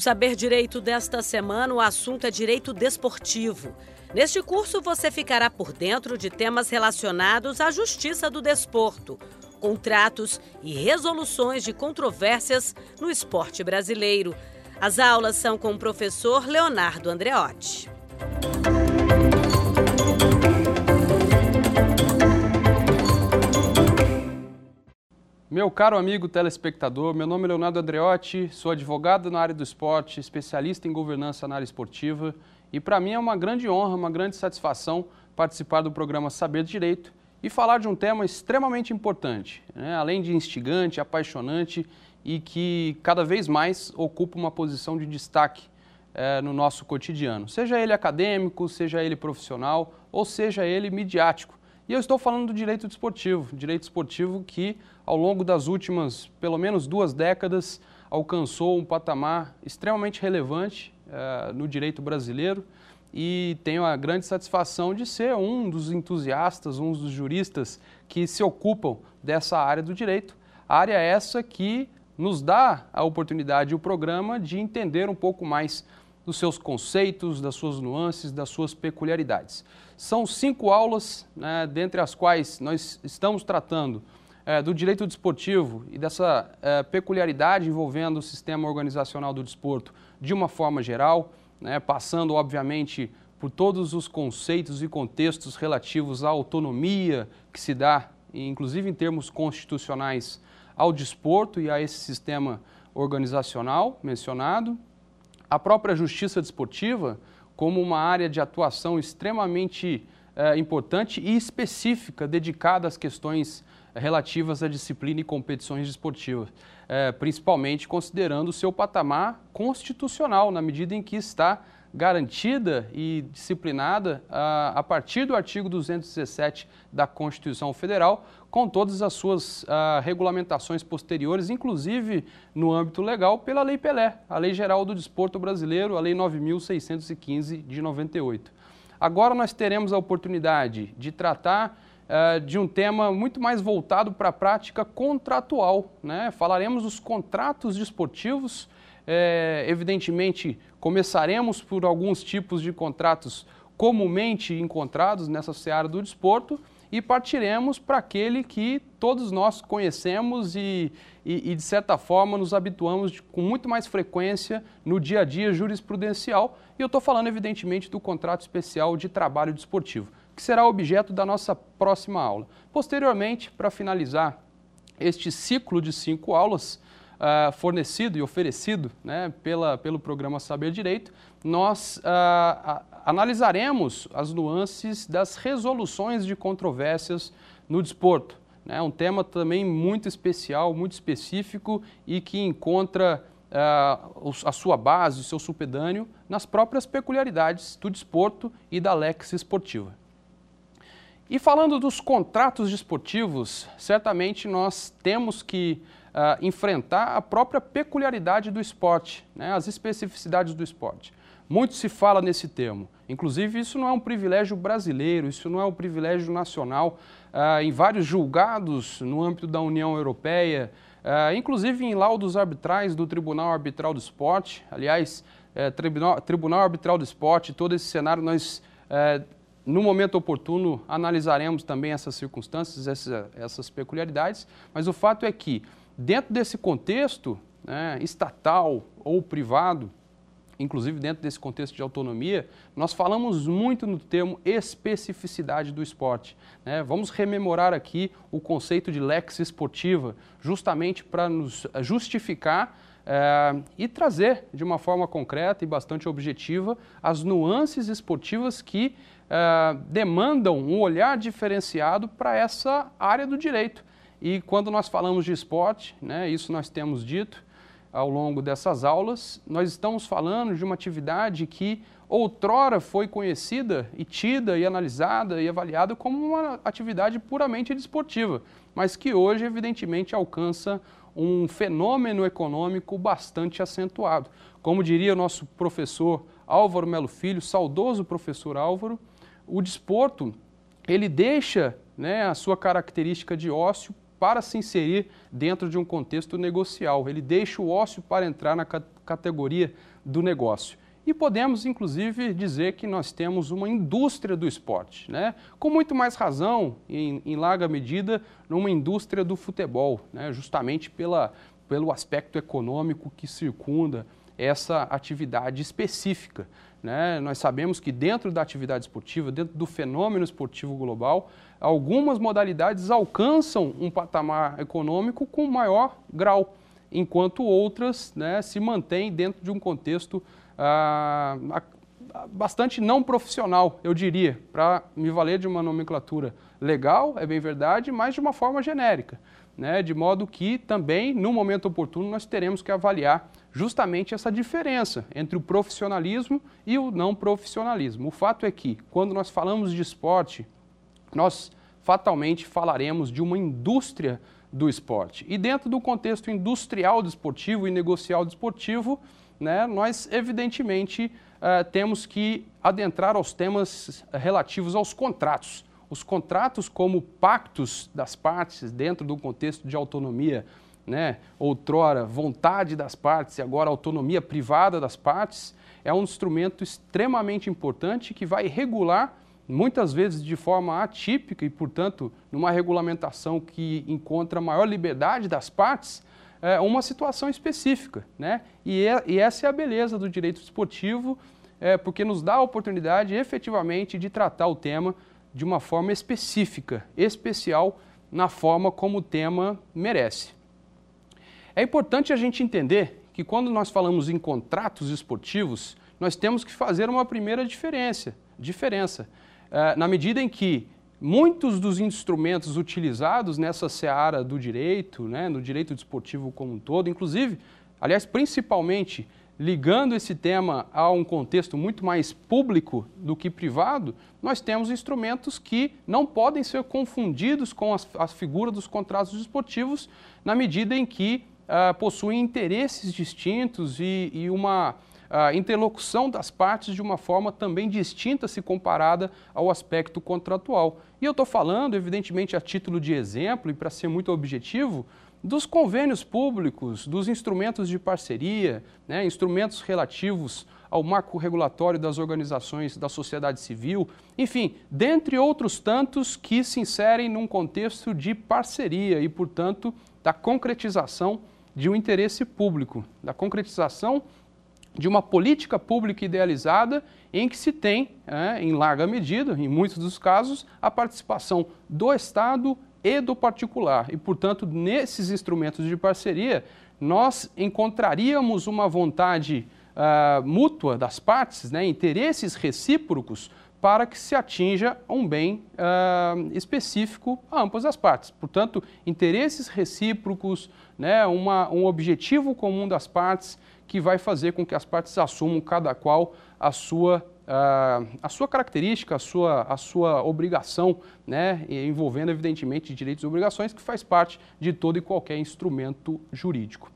No Saber Direito desta semana, o assunto é direito desportivo. Neste curso, você ficará por dentro de temas relacionados à justiça do desporto, contratos e resoluções de controvérsias no esporte brasileiro. As aulas são com o professor Leonardo Andreotti. Meu caro amigo telespectador, meu nome é Leonardo Andreotti, sou advogado na área do esporte, especialista em governança na área esportiva e para mim é uma grande honra, uma grande satisfação participar do programa Saber Direito e falar de um tema extremamente importante, né? além de instigante, apaixonante e que cada vez mais ocupa uma posição de destaque é, no nosso cotidiano, seja ele acadêmico, seja ele profissional ou seja ele midiático. E eu estou falando do direito desportivo, direito esportivo que ao longo das últimas pelo menos duas décadas alcançou um patamar extremamente relevante uh, no direito brasileiro e tenho a grande satisfação de ser um dos entusiastas, um dos juristas que se ocupam dessa área do direito, área essa que nos dá a oportunidade e o programa de entender um pouco mais dos seus conceitos, das suas nuances, das suas peculiaridades. São cinco aulas, né, dentre as quais nós estamos tratando é, do direito desportivo e dessa é, peculiaridade envolvendo o sistema organizacional do desporto de uma forma geral, né, passando, obviamente, por todos os conceitos e contextos relativos à autonomia que se dá, inclusive em termos constitucionais, ao desporto e a esse sistema organizacional mencionado, a própria justiça desportiva, como uma área de atuação extremamente é, importante e específica, dedicada às questões relativas à disciplina e competições desportivas, é, principalmente considerando o seu patamar constitucional, na medida em que está garantida e disciplinada a, a partir do artigo 217 da Constituição Federal, com todas as suas regulamentações posteriores, inclusive no âmbito legal, pela Lei Pelé, a Lei Geral do Desporto Brasileiro, a Lei 9.615 de 98. Agora nós teremos a oportunidade de tratar uh, de um tema muito mais voltado para a prática contratual. Né? Falaremos dos contratos desportivos, é, evidentemente começaremos por alguns tipos de contratos comumente encontrados nessa seara do desporto, e partiremos para aquele que todos nós conhecemos e, e, e, de certa forma, nos habituamos de, com muito mais frequência no dia a dia jurisprudencial. E eu estou falando, evidentemente, do contrato especial de trabalho desportivo, que será objeto da nossa próxima aula. Posteriormente, para finalizar este ciclo de cinco aulas, Uh, fornecido e oferecido né, pela, pelo programa Saber Direito, nós uh, analisaremos as nuances das resoluções de controvérsias no desporto. É um tema também muito especial, muito específico e que encontra uh, a sua base, o seu supedâneo, nas próprias peculiaridades do desporto e da lex esportiva. E falando dos contratos desportivos, certamente nós temos que uh, enfrentar a própria peculiaridade do esporte, né? as especificidades do esporte. Muito se fala nesse termo. Inclusive, isso não é um privilégio brasileiro, isso não é um privilégio nacional. Ah, em vários julgados no âmbito da União Europeia, ah, inclusive em laudos arbitrais do Tribunal Arbitral do Esporte, aliás, eh, Tribunal, Tribunal, Arbitral do Esporte, todo esse cenário nós, eh, no momento oportuno, analisaremos também essas circunstâncias, essa, essas peculiaridades, mas o fato é que, dentro desse contexto né, estatal ou privado, inclusive dentro desse contexto de autonomia, nós falamos muito no termo especificidade do esporte. Né? Vamos rememorar aqui o conceito de lex esportiva, justamente para nos justificar é, e trazer de uma forma concreta e bastante objetiva as nuances esportivas que é, demandam um olhar diferenciado para essa área do direito. E quando nós falamos de esporte, né, isso nós temos dito, ao longo dessas aulas, nós estamos falando de uma atividade que outrora foi conhecida e tida e analisada e avaliada como uma atividade puramente desportiva, mas que hoje, evidentemente, alcança um fenômeno econômico bastante acentuado. Como diria o nosso professor Álvaro Melo Filho, saudoso professor Álvaro, o desporto ele deixa né, a sua característica de ócio para se inserir dentro de um contexto negocial. Ele deixa o ócio para entrar na categoria do negócio. E podemos, inclusive, dizer que nós temos uma indústria do esporte, né? com muito mais razão, em, em larga medida, numa indústria do futebol, né? justamente pela, pelo aspecto econômico que circunda essa atividade específica. Né? Nós sabemos que dentro da atividade esportiva, dentro do fenômeno esportivo global, algumas modalidades alcançam um patamar econômico com maior grau, enquanto outras né, se mantêm dentro de um contexto ah, bastante não profissional, eu diria, para me valer de uma nomenclatura legal, é bem verdade, mas de uma forma genérica. Né, de modo que também, no momento oportuno, nós teremos que avaliar justamente essa diferença entre o profissionalismo e o não profissionalismo. O fato é que, quando nós falamos de esporte, nós fatalmente falaremos de uma indústria do esporte. E dentro do contexto industrial desportivo e negocial desportivo, né, nós evidentemente uh, temos que adentrar aos temas relativos aos contratos. Os contratos como pactos das partes dentro do contexto de autonomia, né, outrora vontade das partes e agora autonomia privada das partes, é um instrumento extremamente importante que vai regular muitas vezes de forma atípica e, portanto, numa regulamentação que encontra maior liberdade das partes, é, uma situação específica. Né? E, é, e, essa é a beleza do direito esportivo, é, porque nos dá a oportunidade efetivamente de tratar o tema de uma forma específica, especial, na forma como o tema merece. É importante a gente entender que quando nós falamos em contratos esportivos, nós temos que fazer uma primeira diferença, diferença é, na medida em que muitos dos instrumentos utilizados nessa seara do direito, né, no direito desportivo como um todo, inclusive, aliás, principalmente ligando esse tema a um contexto muito mais público do que privado, nós temos instrumentos que não podem ser confundidos com as, as figuras dos contratos desportivos, na medida em que uh, possuem interesses distintos e, e uma a interlocução das partes de uma forma também distinta se comparada ao aspecto contratual. E eu estou falando, evidentemente, a título de exemplo e para ser muito objetivo, dos convênios públicos, dos instrumentos de parceria, né, instrumentos relativos ao marco regulatório das organizações da sociedade civil, enfim, dentre outros tantos que se inserem num contexto de parceria e, portanto, da concretização de um interesse público, da concretização de uma política pública idealizada em que se tem, é, em larga medida, em muitos dos casos, a participação do Estado e do particular. E, portanto, nesses instrumentos de parceria, nós encontraríamos uma vontade uh, mútua das partes, né, interesses recíprocos, para que se atinja um bem uh, específico a ambas as partes. Portanto, interesses recíprocos, né, uma, um objetivo comum das partes que vai fazer com que as partes assumam cada qual a sua, a sua característica, a sua, a sua obrigação, né, envolvendo evidentemente direitos e obrigações, que faz parte de todo e qualquer instrumento jurídico.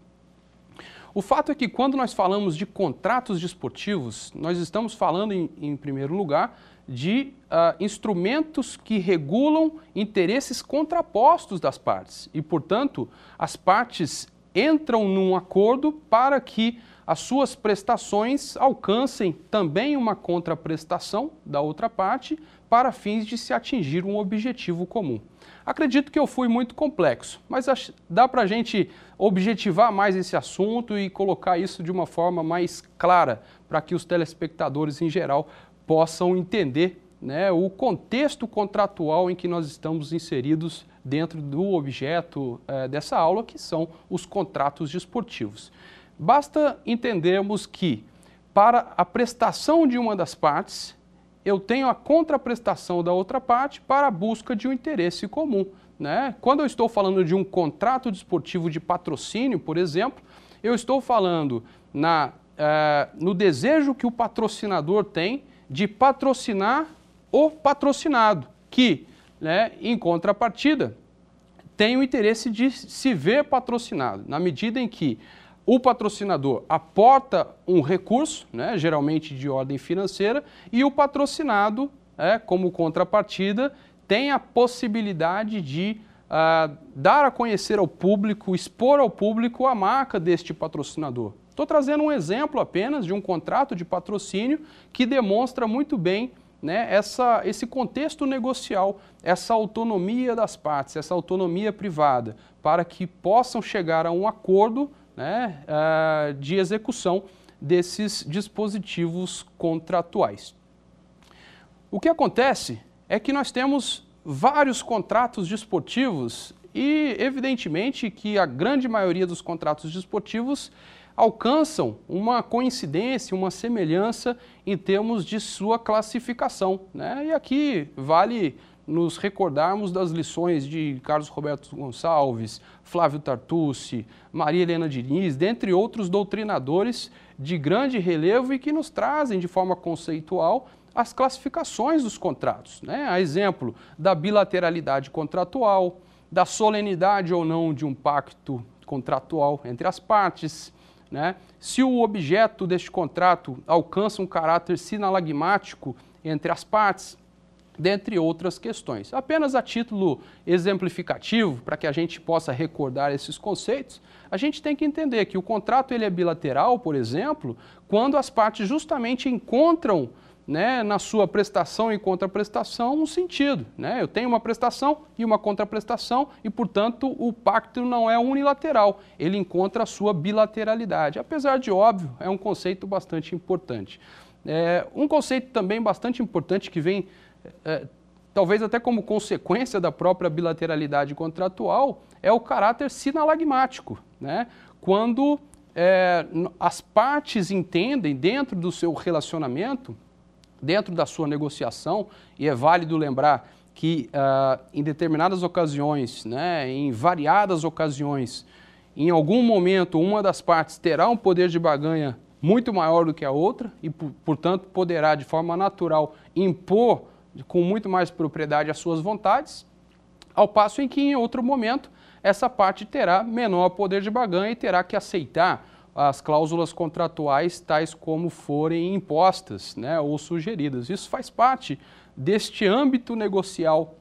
O fato é que quando nós falamos de contratos desportivos, nós estamos falando, em, em primeiro lugar, de uh, instrumentos que regulam interesses contrapostos das partes. E, portanto, as partes entram num acordo para que as suas prestações alcancem também uma contraprestação da outra parte para fins de se atingir um objetivo comum. Acredito que eu fui muito complexo, mas dá para a gente objetivar mais esse assunto e colocar isso de uma forma mais clara para que os telespectadores em geral possam entender né, o contexto contratual em que nós estamos inseridos dentro do objeto é, dessa aula, que são os contratos desportivos. Basta entendermos que, para a prestação de uma das partes, eu tenho a contraprestação da outra parte para a busca de um interesse comum. Né? Quando eu estou falando de um contrato desportivo de patrocínio, por exemplo, eu estou falando na, é, no desejo que o patrocinador tem de patrocinar o patrocinado, que, né, em contrapartida, tem o interesse de se ver patrocinado, na medida em que o patrocinador aporta um recurso, né, geralmente de ordem financeira, e o patrocinado, é, como contrapartida, tem a possibilidade de uh, dar a conhecer ao público, expor ao público a marca deste patrocinador. Estou trazendo um exemplo apenas de um contrato de patrocínio que demonstra muito bem né, essa, esse contexto negocial, essa autonomia das partes, essa autonomia privada, para que possam chegar a um acordo né, uh, de execução desses dispositivos contratuais. O que acontece é que nós temos vários contratos desportivos e, evidentemente, que a grande maioria dos contratos desportivos alcançam uma coincidência, uma semelhança em termos de sua classificação. Né? E aqui vale nos recordarmos das lições de Carlos Roberto Gonçalves, Flávio Tartucci, Maria Helena Diniz, dentre outros doutrinadores de grande relevo e que nos trazem de forma conceitual as classificações dos contratos. Né? A exemplo da bilateralidade contratual, da solenidade ou não de um pacto contratual entre as partes, né? se o objeto deste contrato alcança um caráter sinalagmático entre as partes, dentre outras questões. Apenas a título exemplificativo, para que a gente possa recordar esses conceitos, a gente tem que entender que o contrato ele é bilateral, por exemplo, quando as partes justamente encontram né, na sua prestação e contraprestação um sentido. Né? Eu tenho uma prestação e uma contraprestação e, portanto, o pacto não é unilateral, ele encontra a sua bilateralidade. Apesar de óbvio, é um conceito bastante importante. É, um conceito também bastante importante que vem, é, talvez até como consequência da própria bilateralidade contratual, é o caráter sinalagmático. Né? Quando é, as partes entendem, dentro do seu relacionamento, dentro da sua negociação, e é válido lembrar que uh, em determinadas ocasiões, né, em variadas ocasiões, em algum momento uma das partes terá um poder de baganha muito maior do que a outra e, portanto, poderá de forma natural impor com muito mais propriedade as suas vontades, ao passo em que em outro momento essa parte terá menor poder de baganha e terá que aceitar as cláusulas contratuais tais como forem impostas né, ou sugeridas. Isso faz parte deste âmbito negocial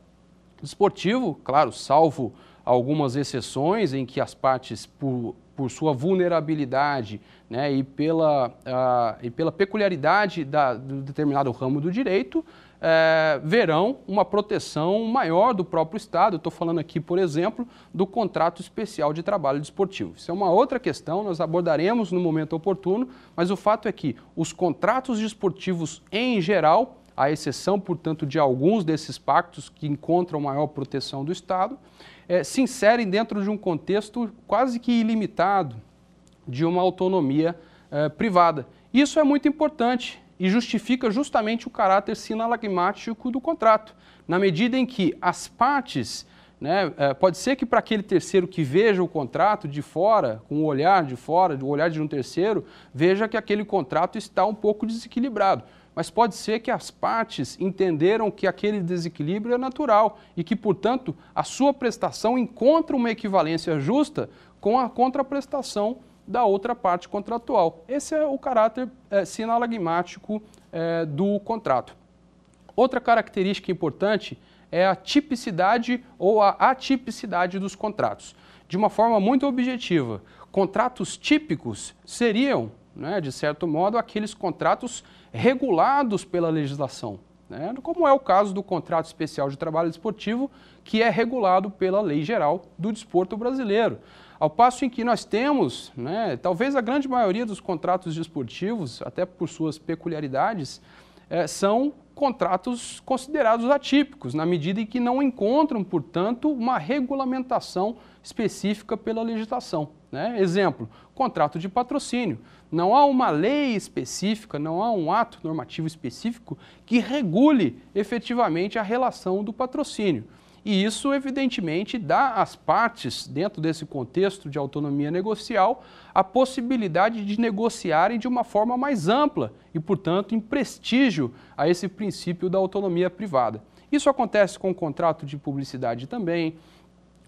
esportivo, claro, salvo algumas exceções em que as partes, por, por sua vulnerabilidade né, e, pela, uh, e pela peculiaridade da, do determinado ramo do direito, é, verão uma proteção maior do próprio Estado. Estou falando aqui, por exemplo, do contrato especial de trabalho desportivo. Isso é uma outra questão, nós abordaremos no momento oportuno, mas o fato é que os contratos desportivos em geral, à exceção, portanto, de alguns desses pactos que encontram maior proteção do Estado, é, se inserem dentro de um contexto quase que ilimitado de uma autonomia é, privada. Isso é muito importante e justifica justamente o caráter sinalagmático do contrato, na medida em que as partes, né, é, pode ser que para aquele terceiro que veja o contrato de fora, com o olhar de fora, o olhar de um terceiro, veja que aquele contrato está um pouco desequilibrado. Mas pode ser que as partes entenderam que aquele desequilíbrio é natural e que, portanto, a sua prestação encontra uma equivalência justa com a contraprestação da outra parte contratual. Esse é o caráter é, sinalagmático é, do contrato. Outra característica importante é a tipicidade ou a atipicidade dos contratos. De uma forma muito objetiva, contratos típicos seriam, né, de certo modo, aqueles contratos regulados pela legislação, né, como é o caso do contrato especial de trabalho desportivo, que é regulado pela Lei Geral do Desporto Brasileiro. Ao passo em que nós temos, né, talvez a grande maioria dos contratos desportivos, até por suas peculiaridades, é, são contratos considerados atípicos, na medida em que não encontram, portanto, uma regulamentação específica pela legislação. Né? Exemplo, contrato de patrocínio. Não há uma lei específica, não há um ato normativo específico que regule efetivamente a relação do patrocínio. E isso, evidentemente, dá às partes, dentro desse contexto de autonomia negocial, a possibilidade de negociarem de uma forma mais ampla e, portanto, em prestígio a esse princípio da autonomia privada. Isso acontece com o contrato de publicidade também,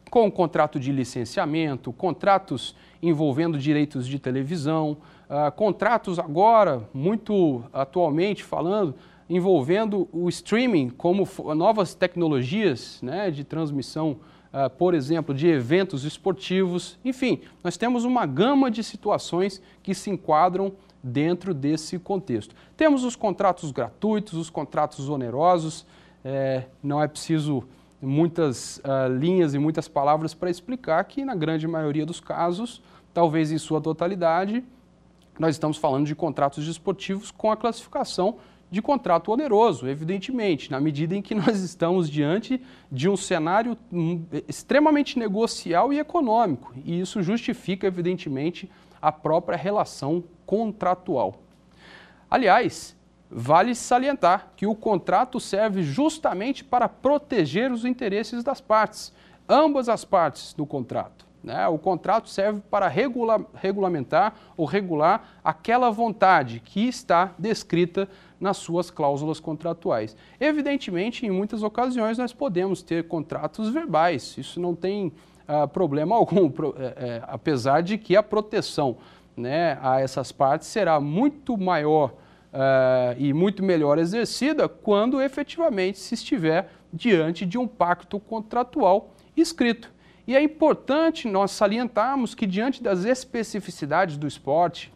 com o contrato de licenciamento, contratos envolvendo direitos de televisão, uh, contratos agora, muito atualmente falando, envolvendo o streaming como novas tecnologias né, de transmissão uh, por exemplo, de eventos esportivos. Enfim, nós temos uma gama de situações que se enquadram dentro desse contexto. Temos os contratos gratuitos, os contratos onerosos, é, não é preciso muitas uh, linhas e muitas palavras para explicar que, na grande maioria dos casos, talvez em sua totalidade, nós estamos falando de contratos desportivos com a classificação de contrato oneroso, evidentemente, na medida em que nós estamos diante de um cenário hum, extremamente negocial e econômico, e isso justifica, evidentemente, a própria relação contratual. Aliás, vale salientar que o contrato serve justamente para proteger os interesses das partes, ambas as partes do contrato. Né? O contrato serve para regula regulamentar ou regular aquela vontade que está descrita nas suas cláusulas contratuais. Evidentemente, em muitas ocasiões, nós podemos ter contratos verbais, isso não tem uh, problema algum, pro, é, é, apesar de que a proteção né, a essas partes será muito maior uh, e muito melhor exercida quando efetivamente se estiver diante de um pacto contratual escrito. E é importante nós salientarmos que, diante das especificidades do esporte,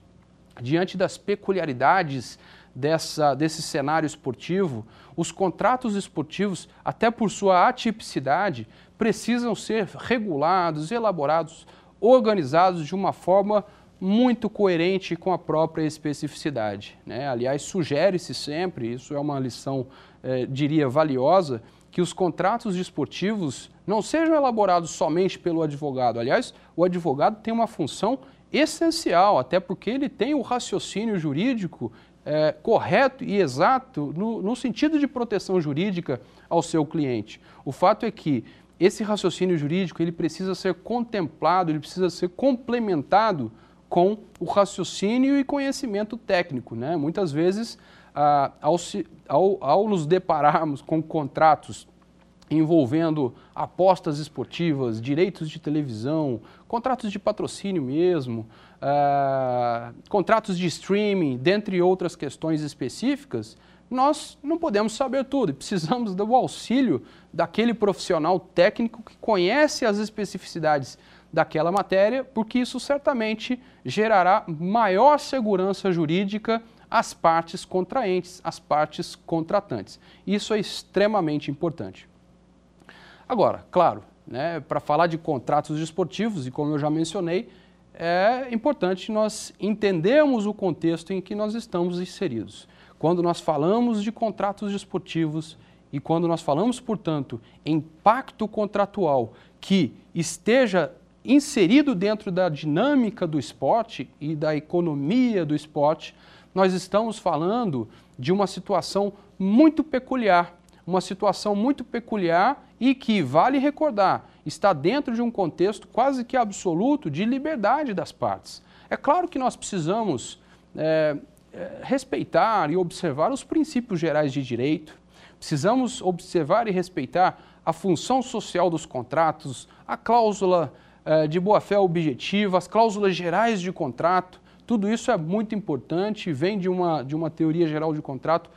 diante das peculiaridades dessa, desse cenário esportivo, os contratos esportivos, até por sua atipicidade, precisam ser regulados, elaborados, organizados de uma forma muito coerente com a própria especificidade. Né? Aliás, sugere-se sempre, isso é uma lição, eh, diria, valiosa, que os contratos desportivos não sejam elaborados somente pelo advogado. Aliás, o advogado tem uma função essencial, até porque ele tem o raciocínio jurídico eh, correto e exato no, no sentido de proteção jurídica ao seu cliente. O fato é que esse raciocínio jurídico ele precisa ser contemplado, ele precisa ser complementado com o raciocínio e conhecimento técnico. Né? Muitas vezes, ah, ao, se, ao, ao nos depararmos com contratos envolvendo apostas esportivas, direitos de televisão, contratos de patrocínio mesmo, ah, contratos de streaming, dentre outras questões específicas, nós não podemos saber tudo e precisamos do auxílio daquele profissional técnico que conhece as especificidades daquela matéria, porque isso certamente gerará maior segurança jurídica às partes contraentes, às partes contratantes. Isso é extremamente importante. Agora, claro, né, para falar de contratos desportivos, e como eu já mencionei, é importante nós entendermos o contexto em que nós estamos inseridos. Quando nós falamos de contratos desportivos e quando nós falamos, portanto, em pacto contratual que esteja inserido dentro da dinâmica do esporte e da economia do esporte, nós estamos falando de uma situação muito peculiar, uma situação muito peculiar e que, vale recordar, está dentro de um contexto quase que absoluto de liberdade das partes. É claro que nós precisamos é, respeitar e observar os princípios gerais de direito, precisamos observar e respeitar a função social dos contratos, a cláusula eh, de boa-fé objetiva, as cláusulas gerais de contrato, tudo isso é muito importante, vem de uma, de uma teoria geral de contrato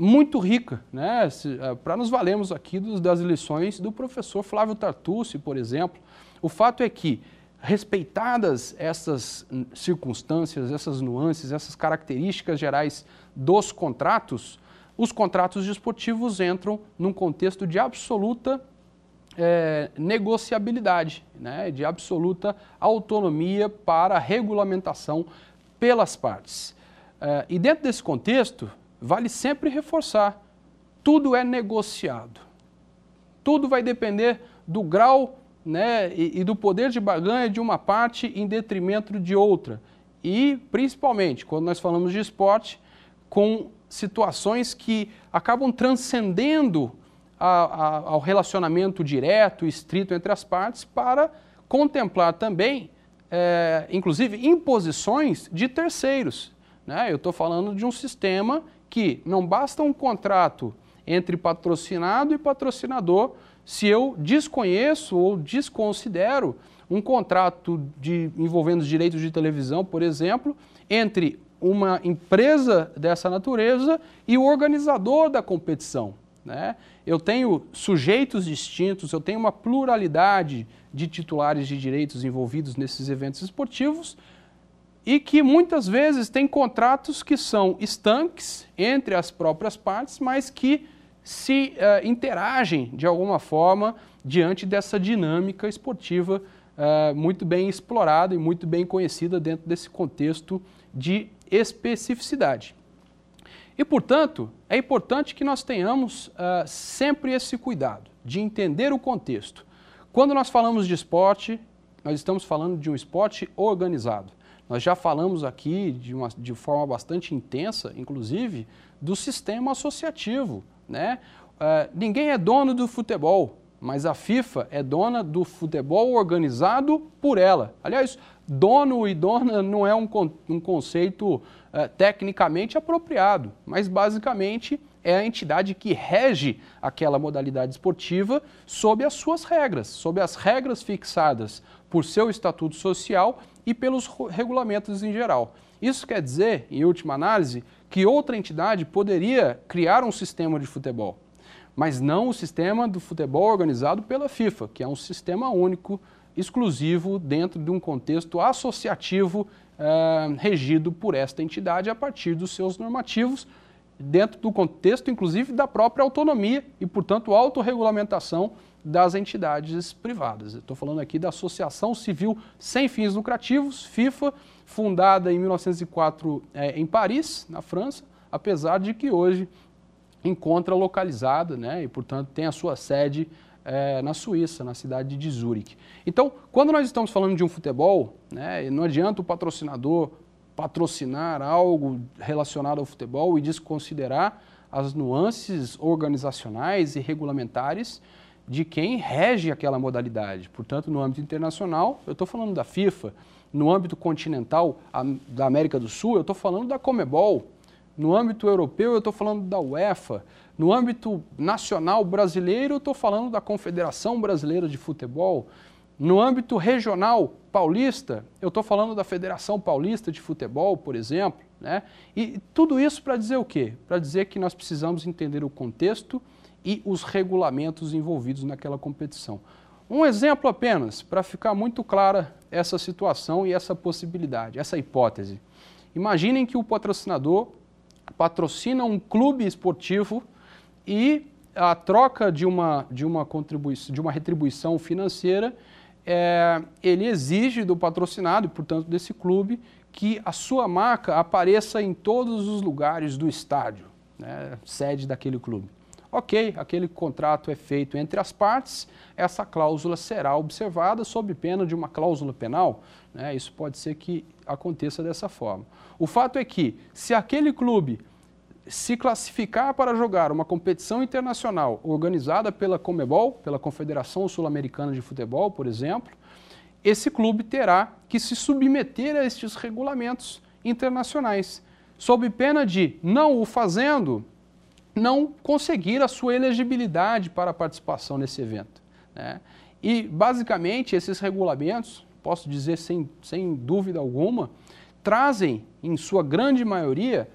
muito rica, né? Eh, para nos valermos aqui dos, das lições do professor Flávio Tartucci, por exemplo. O fato é que, respeitadas essas circunstâncias, essas nuances, essas características gerais dos contratos, os contratos desportivos entram num contexto de absoluta é, negociabilidade, né, de absoluta autonomia para regulamentação pelas partes. É, e dentro desse contexto, vale sempre reforçar: tudo é negociado. Tudo vai depender do grau né, e, e do poder de barganha de uma parte em detrimento de outra. E, principalmente, quando nós falamos de esporte, com situações que acabam transcendendo a, a, ao relacionamento direto, estrito entre as partes, para contemplar também, é, inclusive, imposições de terceiros. Né? Eu estou falando de um sistema que não basta um contrato entre patrocinado e patrocinador se eu desconheço ou desconsidero um contrato de, envolvendo os direitos de televisão, por exemplo, entre uma empresa dessa natureza e o organizador da competição. Né? Eu tenho sujeitos distintos, eu tenho uma pluralidade de titulares de direitos envolvidos nesses eventos esportivos e que muitas vezes têm contratos que são estanques entre as próprias partes, mas que se uh, interagem de alguma forma diante dessa dinâmica esportiva uh, muito bem explorada e muito bem conhecida dentro desse contexto de especificidade. E, portanto, é importante que nós tenhamos uh, sempre esse cuidado de entender o contexto. Quando nós falamos de esporte, nós estamos falando de um esporte organizado. Nós já falamos aqui de, uma, de forma bastante intensa, inclusive, do sistema associativo. Né? Uh, ninguém é dono do futebol, mas a FIFA é dona do futebol organizado por ela. Aliás, dono e dona não é um, um conceito uh, tecnicamente apropriado, mas basicamente é a entidade que rege aquela modalidade esportiva sob as suas regras, sob as regras fixadas por seu estatuto social e pelos regulamentos em geral. Isso quer dizer, em última análise, que outra entidade poderia criar um sistema de futebol mas não o sistema do futebol organizado pela FIFA, que é um sistema único, exclusivo, dentro de um contexto associativo eh, regido por esta entidade a partir dos seus normativos, dentro do contexto, inclusive, da própria autonomia e, portanto, autorregulamentação das entidades privadas. Estou falando aqui da Associação Civil Sem Fins Lucrativos, FIFA, fundada em 1904 eh, em Paris, na França, apesar de que hoje encontra localizada né, e, portanto, tem a sua sede é, na Suíça, na cidade de Zurique. Então, quando nós estamos falando de um futebol, né, não adianta o patrocinador patrocinar algo relacionado ao futebol e desconsiderar as nuances organizacionais e regulamentares de quem rege aquela modalidade. Portanto, no âmbito internacional, eu estou falando da FIFA, no âmbito continental a, da América do Sul, eu estou falando da Comebol, no âmbito europeu, eu estou falando da UEFA. No âmbito nacional brasileiro, eu estou falando da Confederação Brasileira de Futebol. No âmbito regional paulista, eu estou falando da Federação Paulista de Futebol, por exemplo. Né? E tudo isso para dizer o quê? Para dizer que nós precisamos entender o contexto e os regulamentos envolvidos naquela competição. Um exemplo apenas, para ficar muito clara essa situação e essa possibilidade, essa hipótese. Imaginem que o patrocinador patrocina um clube esportivo e a troca de uma, de uma, contribuição, de uma retribuição financeira, é, ele exige do patrocinado, e portanto desse clube, que a sua marca apareça em todos os lugares do estádio, né, sede daquele clube. Ok, aquele contrato é feito entre as partes, essa cláusula será observada sob pena de uma cláusula penal. Né, isso pode ser que aconteça dessa forma. O fato é que, se aquele clube se classificar para jogar uma competição internacional organizada pela Comebol, pela Confederação Sul-Americana de Futebol, por exemplo, esse clube terá que se submeter a estes regulamentos internacionais, sob pena de, não o fazendo, não conseguir a sua elegibilidade para a participação nesse evento. Né? E, basicamente, esses regulamentos, posso dizer sem, sem dúvida alguma, trazem, em sua grande maioria,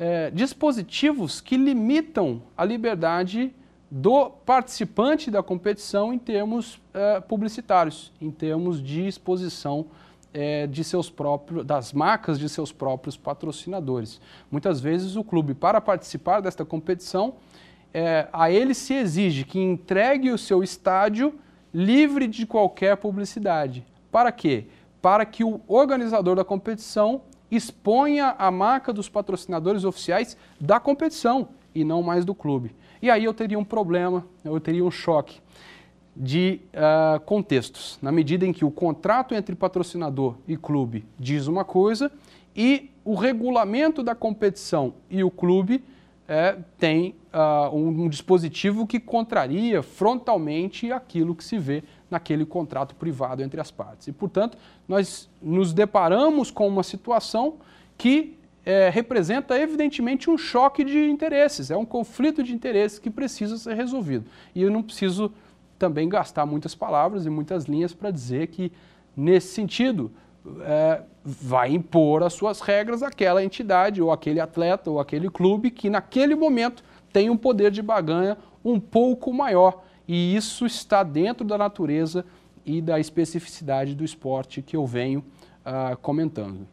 é, dispositivos que limitam a liberdade do participante da competição em termos é, publicitários, em termos de exposição é, de seus próprios, das marcas de seus próprios patrocinadores. Muitas vezes o clube, para participar desta competição, é, a ele se exige que entregue o seu estádio livre de qualquer publicidade. Para quê? Para que o organizador da competição exponha a marca dos patrocinadores oficiais da competição e não mais do clube. E aí eu teria um problema, eu teria um choque de uh, contextos, na medida em que o contrato entre patrocinador e clube diz uma coisa e o regulamento da competição e o clube é, tem uh, um, um dispositivo que contraria frontalmente aquilo que se vê naquele contrato privado entre as partes. E, portanto, nós nos deparamos com uma situação que é, representa, evidentemente, um choque de interesses, é um conflito de interesses que precisa ser resolvido. E eu não preciso também gastar muitas palavras e muitas linhas para dizer que, nesse sentido, é, vai impor as suas regras àquela entidade, ou aquele atleta, ou aquele clube que, naquele momento, tem um poder de baganha um pouco maior. E isso está dentro da natureza e da especificidade do esporte que eu venho uh, comentando.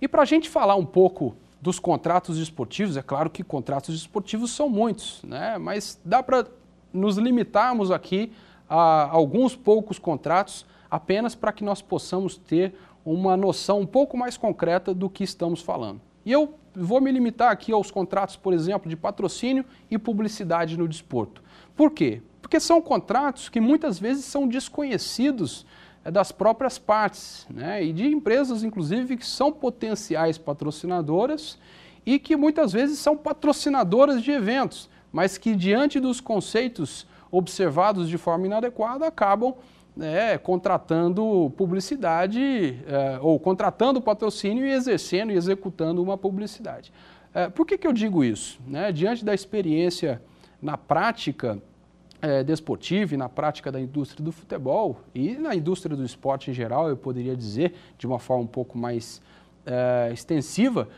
E para a gente falar um pouco dos contratos esportivos, é claro que contratos esportivos são muitos, né? mas dá para nos limitarmos aqui a alguns poucos contratos apenas para que nós possamos ter uma noção um pouco mais concreta do que estamos falando. E eu vou me limitar aqui aos contratos, por exemplo, de patrocínio e publicidade no desporto. Por quê? Porque são contratos que muitas vezes são desconhecidos eh, das próprias partes, né? e de empresas, inclusive, que são potenciais patrocinadoras e que muitas vezes são patrocinadoras de eventos, mas que, diante dos conceitos observados de forma inadequada, acabam né, contratando publicidade é, ou contratando patrocínio e exercendo e executando uma publicidade. É, por que, que eu digo isso? Né, diante da experiência na prática é, desportiva e na prática da indústria do futebol e na indústria do esporte em geral, eu poderia dizer de uma forma um pouco mais é, extensiva,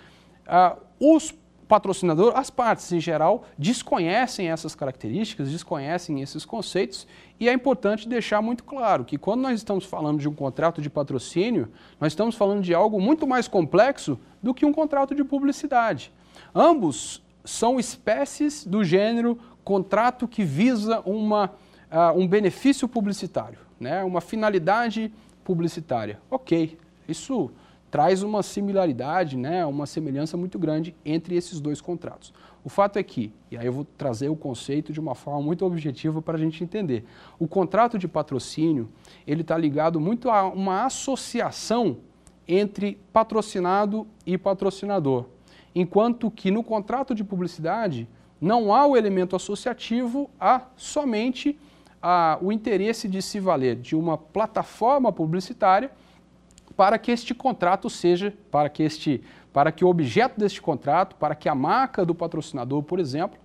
uh, os patrocinador, as partes em geral desconhecem essas características, desconhecem esses conceitos e é importante deixar muito claro que quando nós estamos falando de um contrato de patrocínio, nós estamos falando de algo muito mais complexo do que um contrato de publicidade. Ambos são espécies do gênero contrato que visa uma, uh, um benefício publicitário, né? uma finalidade publicitária. Ok, isso traz uma similaridade, né, uma semelhança muito grande entre esses dois contratos. O fato é que, e aí eu vou trazer o conceito de uma forma muito objetiva para a gente entender, o contrato de patrocínio ele está ligado muito a uma associação entre patrocinado e patrocinador, enquanto que no contrato de publicidade não há o elemento associativo, há somente a, o interesse de se valer de uma plataforma publicitária para que este contrato seja, para que este, para que o objeto deste contrato, para que a marca do patrocinador, por exemplo,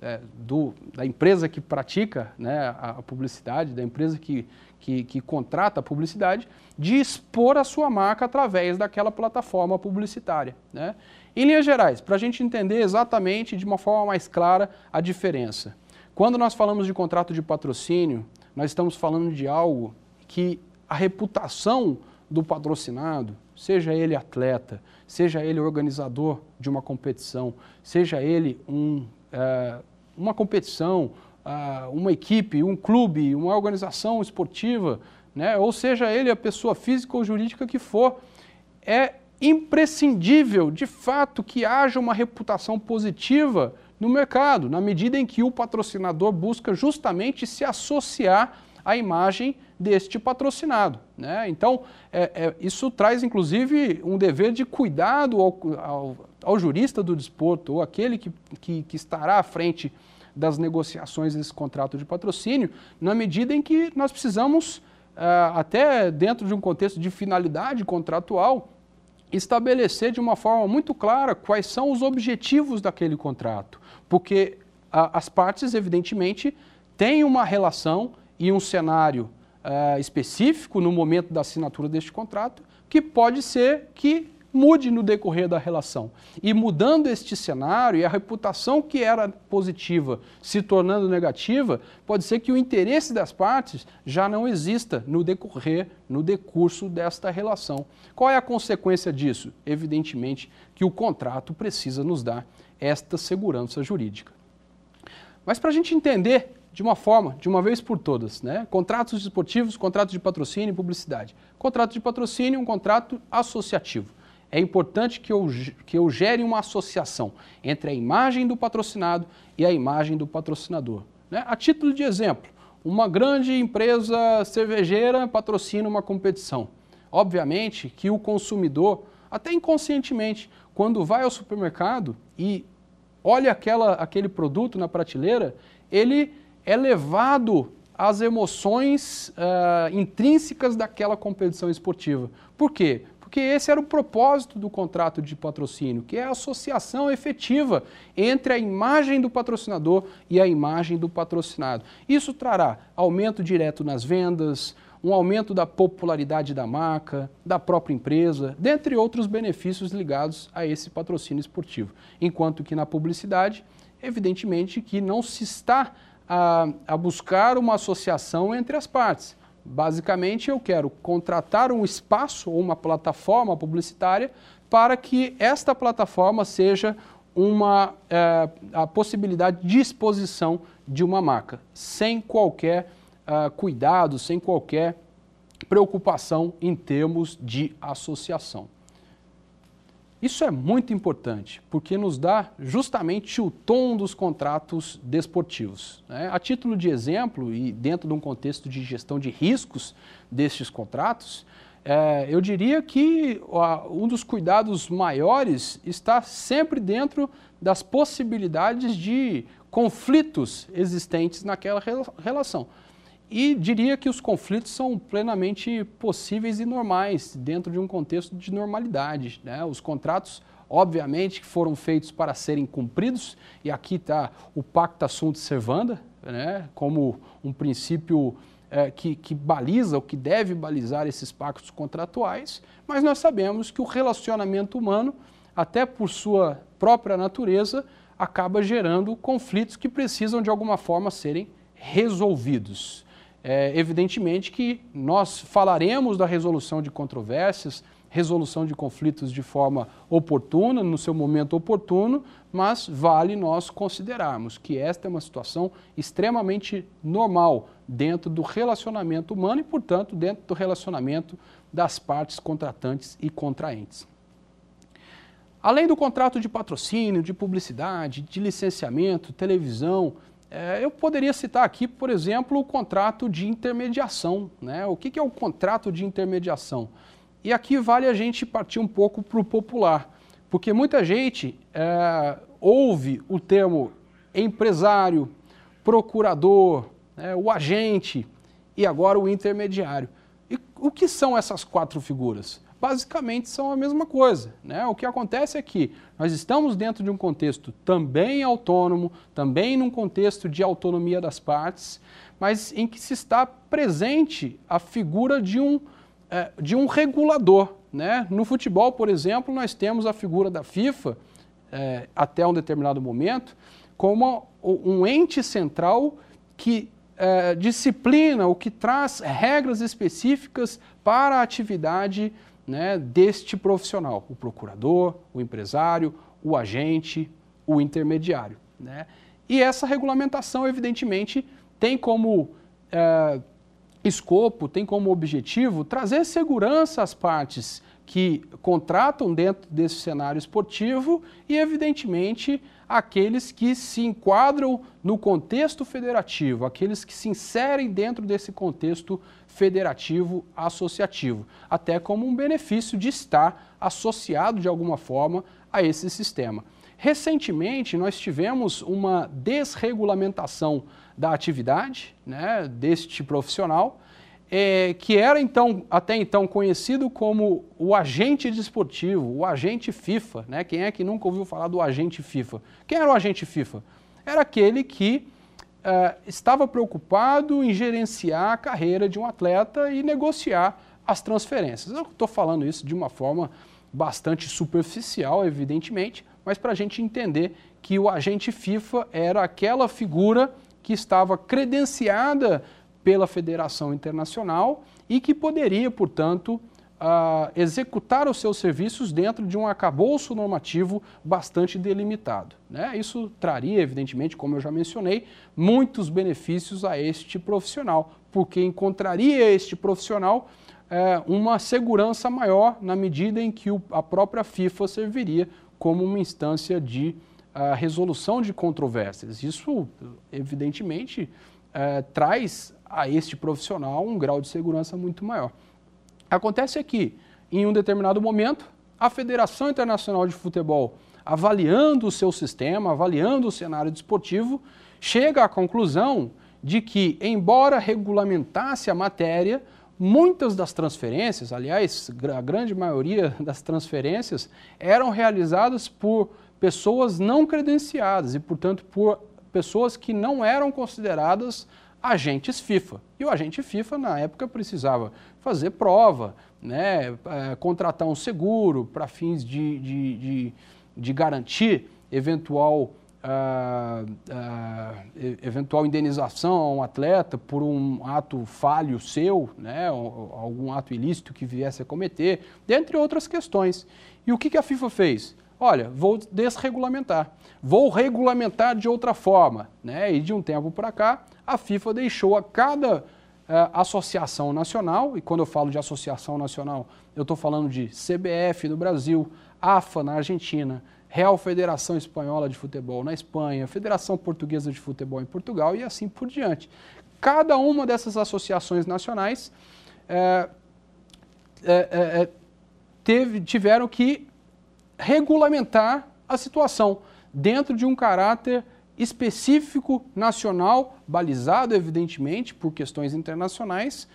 é, do, da empresa que pratica né, a, publicidade, da empresa que, que, que, contrata a publicidade, de expor a sua marca através daquela plataforma publicitária. Né? Em linhas gerais, para a gente entender exatamente de uma forma mais clara a diferença. Quando nós falamos de contrato de patrocínio, nós estamos falando de algo que a reputação do patrocinado, seja ele atleta, seja ele organizador de uma competição, seja ele um, uh, uma competição, uh, uma equipe, um clube, uma organização esportiva, né? ou seja ele a pessoa física ou jurídica que for, é imprescindível, de fato, que haja uma reputação positiva no mercado, na medida em que o patrocinador busca justamente se associar à imagem deste patrocinado. Né? Então, é, é, isso traz inclusive um dever de cuidado ao, ao, ao jurista do desporto, ou aquele que, que, que, estará à frente das negociações desse contrato de patrocínio, na medida em que nós precisamos, uh, até dentro de um contexto de finalidade contratual, estabelecer de uma forma muito clara quais são os objetivos daquele contrato. Porque uh, as partes, evidentemente, têm uma relação e um cenário uh, específico no momento da assinatura deste contrato, que pode ser que mude no decorrer da relação. E mudando este cenário e a reputação que era positiva se tornando negativa, pode ser que o interesse das partes já não exista no decorrer, no decurso desta relação. Qual é a consequência disso? Evidentemente que o contrato precisa nos dar esta segurança jurídica. Mas para a gente entender de uma forma, de uma vez por todas. Né? Contratos esportivos, contratos de patrocínio e publicidade. Contrato de patrocínio, um contrato associativo. É importante que eu, que eu gere uma associação entre a imagem do patrocinado e a imagem do patrocinador. Né? A título de exemplo, uma grande empresa cervejeira patrocina uma competição. Obviamente que o consumidor, até inconscientemente, quando vai ao supermercado e olha aquela, aquele produto na prateleira, ele é levado às emoções uh, intrínsecas daquela competição esportiva. Por quê? Porque esse era o propósito do contrato de patrocínio, que é a associação efetiva entre a imagem do patrocinador e a imagem do patrocinado. Isso trará aumento direto nas vendas, um aumento da popularidade da marca, da própria empresa, dentre outros benefícios ligados a esse patrocínio esportivo. Enquanto que na publicidade, Evidentemente que não se está a, a buscar uma associação entre as partes. Basicamente, eu quero contratar um espaço ou uma plataforma publicitária para que esta plataforma seja uma é, a possibilidade de exposição de uma marca, sem qualquer uh, cuidado, sem qualquer preocupação em termos de associação. Isso é muito importante, porque nos dá justamente o tom dos contratos desportivos. Né? A título de exemplo, e dentro de um contexto de gestão de riscos destes contratos, é, eu diria que um dos cuidados maiores está sempre dentro das possibilidades de conflitos existentes naquela relação. E diria que os conflitos são plenamente possíveis e normais dentro de um contexto de normalidade. Né? Os contratos, obviamente, foram feitos para serem cumpridos, e aqui está o pacta sunt servanda, né? como um princípio é, que, que baliza, ou que deve balizar esses pactos contratuais, mas nós sabemos que o relacionamento humano, até por sua própria natureza, acaba gerando conflitos que precisam de alguma forma serem resolvidos. É, evidentemente que nós falaremos da resolução de controvérsias, resolução de conflitos de forma oportuna, no seu momento oportuno, mas vale nós considerarmos que esta é uma situação extremamente normal dentro do relacionamento humano e, portanto, dentro do relacionamento das partes contratantes e contraentes. Além do contrato de patrocínio, de publicidade, de licenciamento, televisão, é, eu poderia citar aqui, por exemplo, o contrato de intermediação. Né? O que, que é o contrato de intermediação? E aqui vale a gente partir um pouco para o popular, porque muita gente é, ouve o termo empresário, procurador, né, o agente e agora o intermediário. E o que são essas quatro figuras? Basicamente são a mesma coisa. Né? O que acontece é que nós estamos dentro de um contexto também autônomo, também num contexto de autonomia das partes, mas em que se está presente a figura de um, é, de um regulador. Né? No futebol, por exemplo, nós temos a figura da FIFA, é, até um determinado momento, como um ente central que é, disciplina, o que traz regras específicas para a atividade né, deste profissional, o procurador, o empresário, o agente, o intermediário. Né? E essa regulamentação, evidentemente, tem como é, escopo, tem como objetivo trazer segurança às partes que contratam dentro desse cenário esportivo e, evidentemente, aqueles que se enquadram no contexto federativo, aqueles que se inserem dentro desse contexto federativo associativo, até como um benefício de estar associado de alguma forma a esse sistema. Recentemente, nós tivemos uma desregulamentação da atividade né, deste profissional, é, que era então até então conhecido como o agente desportivo, o agente FIFA. Né? Quem é que nunca ouviu falar do agente FIFA? Quem era o agente FIFA? Era aquele que uh, estava preocupado em gerenciar a carreira de um atleta e negociar as transferências. Eu estou falando isso de uma forma bastante superficial, evidentemente, mas para a gente entender que o agente FIFA era aquela figura que estava credenciada pela Federação Internacional e que poderia, portanto, uh, executar os seus serviços dentro de um arcabouço normativo bastante delimitado. Né? Isso traria, evidentemente, como eu já mencionei, muitos benefícios a este profissional, porque encontraria este profissional uh, uma segurança maior na medida em que o, a própria FIFA serviria como uma instância de uh, resolução de controvérsias. Isso, evidentemente, uh, traz a este profissional um grau de segurança muito maior. Acontece que, em um determinado momento, a Federação Internacional de Futebol, avaliando o seu sistema, avaliando o cenário desportivo, chega à conclusão de que, embora regulamentasse a matéria, muitas das transferências, aliás, a grande maioria das transferências, eram realizadas por pessoas não credenciadas e, portanto, por pessoas que não eram consideradas agentes FIFA. E o agente FIFA, na época, precisava fazer prova, né, é, contratar um seguro para fins de, de, de, de, garantir eventual uh, uh, eventual indenização a um atleta por um ato falho seu, né, algum ato ilícito que viesse a cometer, dentre outras questões. E o que, que a FIFA fez? Olha, vou desregulamentar, vou regulamentar de outra forma. Né? E de um tempo para cá, a FIFA deixou a cada uh, associação nacional, e quando eu falo de associação nacional, eu estou falando de CBF no Brasil, AFA na Argentina, Real Federação Espanhola de Futebol na Espanha, Federação Portuguesa de Futebol em Portugal e assim por diante. Cada uma dessas associações nacionais é, é, é, teve, tiveram que regulamentar a situação dentro de um caráter específico nacional, balizado evidentemente por questões internacionais,